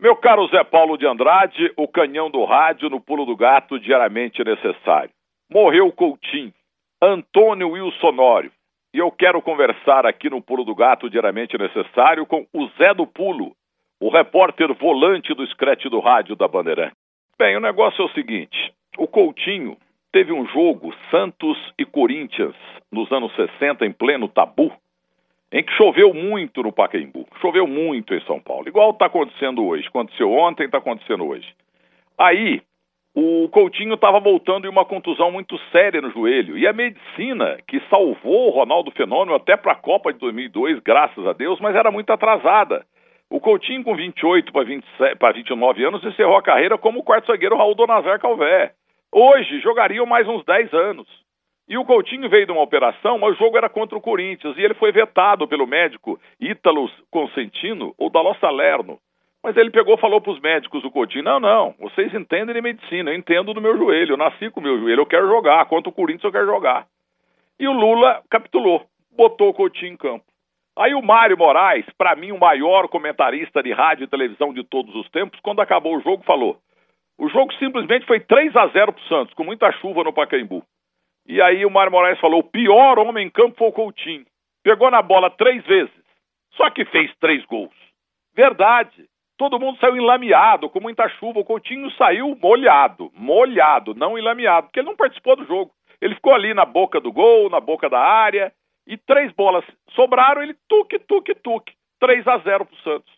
Meu caro Zé Paulo de Andrade, o canhão do rádio no pulo do gato diariamente necessário. Morreu Coutinho, Antônio Wilsonório. E eu quero conversar aqui no pulo do gato diariamente necessário com o Zé do Pulo, o repórter volante do Screte do rádio da Bandeirante. Bem, o negócio é o seguinte: o Coutinho teve um jogo Santos e Corinthians nos anos 60 em pleno tabu em que choveu muito no Pacaembu, choveu muito em São Paulo, igual está acontecendo hoje. Aconteceu ontem, está acontecendo hoje. Aí, o Coutinho estava voltando em uma contusão muito séria no joelho. E a medicina, que salvou o Ronaldo Fenômeno até para a Copa de 2002, graças a Deus, mas era muito atrasada. O Coutinho, com 28 para 29 anos, encerrou a carreira como o quarto zagueiro Raul Donazar Calvé. Hoje, jogariam mais uns 10 anos. E o Coutinho veio de uma operação, mas o jogo era contra o Corinthians e ele foi vetado pelo médico Ítalo Consentino ou Daló Salerno. Mas ele pegou e falou para os médicos do Coutinho: não, não, vocês entendem de medicina, eu entendo do meu joelho, eu nasci com o meu joelho, eu quero jogar, contra o Corinthians eu quero jogar. E o Lula capitulou, botou o Coutinho em campo. Aí o Mário Moraes, para mim o maior comentarista de rádio e televisão de todos os tempos, quando acabou o jogo, falou: o jogo simplesmente foi 3 a 0 para o Santos, com muita chuva no Pacaembu. E aí o Mário Moraes falou: o pior homem em campo foi o Coutinho. Pegou na bola três vezes, só que fez três gols. Verdade. Todo mundo saiu enlameado, com muita chuva. O Coutinho saiu molhado, molhado, não enlameado, porque ele não participou do jogo. Ele ficou ali na boca do gol, na boca da área, e três bolas sobraram, ele tuque, tuque, tuque. 3 a 0 pro Santos.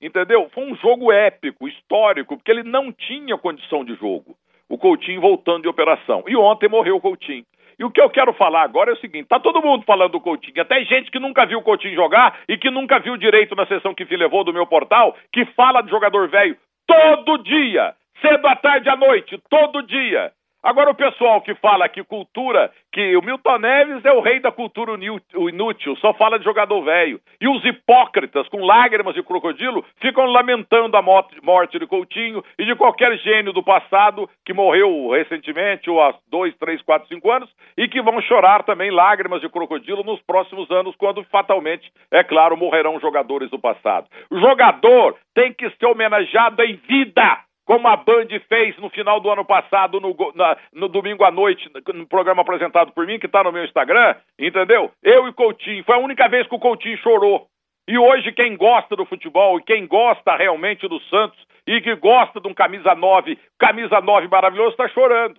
Entendeu? Foi um jogo épico, histórico, porque ele não tinha condição de jogo. O Coutinho voltando de operação. E ontem morreu o Coutinho. E o que eu quero falar agora é o seguinte: tá todo mundo falando do Coutinho, até gente que nunca viu o Coutinho jogar e que nunca viu direito na sessão que levou do meu portal, que fala de jogador velho todo dia, cedo à tarde à noite, todo dia. Agora o pessoal que fala que cultura, que o Milton Neves é o rei da cultura inútil, só fala de jogador velho. E os hipócritas, com lágrimas de crocodilo, ficam lamentando a morte de Coutinho e de qualquer gênio do passado que morreu recentemente, ou há dois, três, quatro, cinco anos, e que vão chorar também lágrimas de crocodilo nos próximos anos, quando fatalmente, é claro, morrerão jogadores do passado. O jogador tem que ser homenageado em vida como a Band fez no final do ano passado, no, na, no domingo à noite, no programa apresentado por mim, que está no meu Instagram, entendeu? Eu e Coutinho. Foi a única vez que o Coutinho chorou. E hoje, quem gosta do futebol e quem gosta realmente do Santos e que gosta de um camisa 9, camisa 9 maravilhoso, está chorando.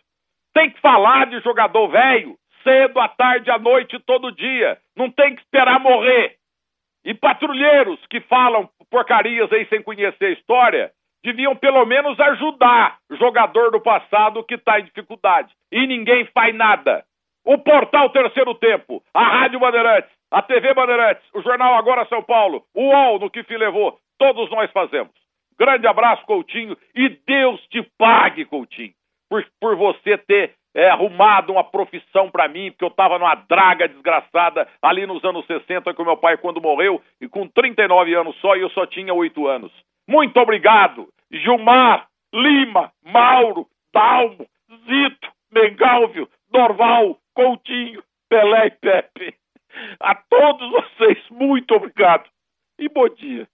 Tem que falar de jogador velho cedo, à tarde, à noite, todo dia. Não tem que esperar morrer. E patrulheiros que falam porcarias aí sem conhecer a história, deviam pelo menos ajudar jogador do passado que está em dificuldade. E ninguém faz nada. O portal Terceiro Tempo, a Rádio Bandeirantes, a TV Bandeirantes, o Jornal Agora São Paulo, o UOL no que se levou, todos nós fazemos. Grande abraço, Coutinho, e Deus te pague, Coutinho, por, por você ter é, arrumado uma profissão para mim, porque eu estava numa draga desgraçada ali nos anos 60 com meu pai quando morreu, e com 39 anos só, e eu só tinha 8 anos. Muito obrigado, Gilmar, Lima, Mauro, Dalmo, Zito, Mengalvio, Dorval, Coutinho, Pelé e Pepe. A todos vocês, muito obrigado e bom dia.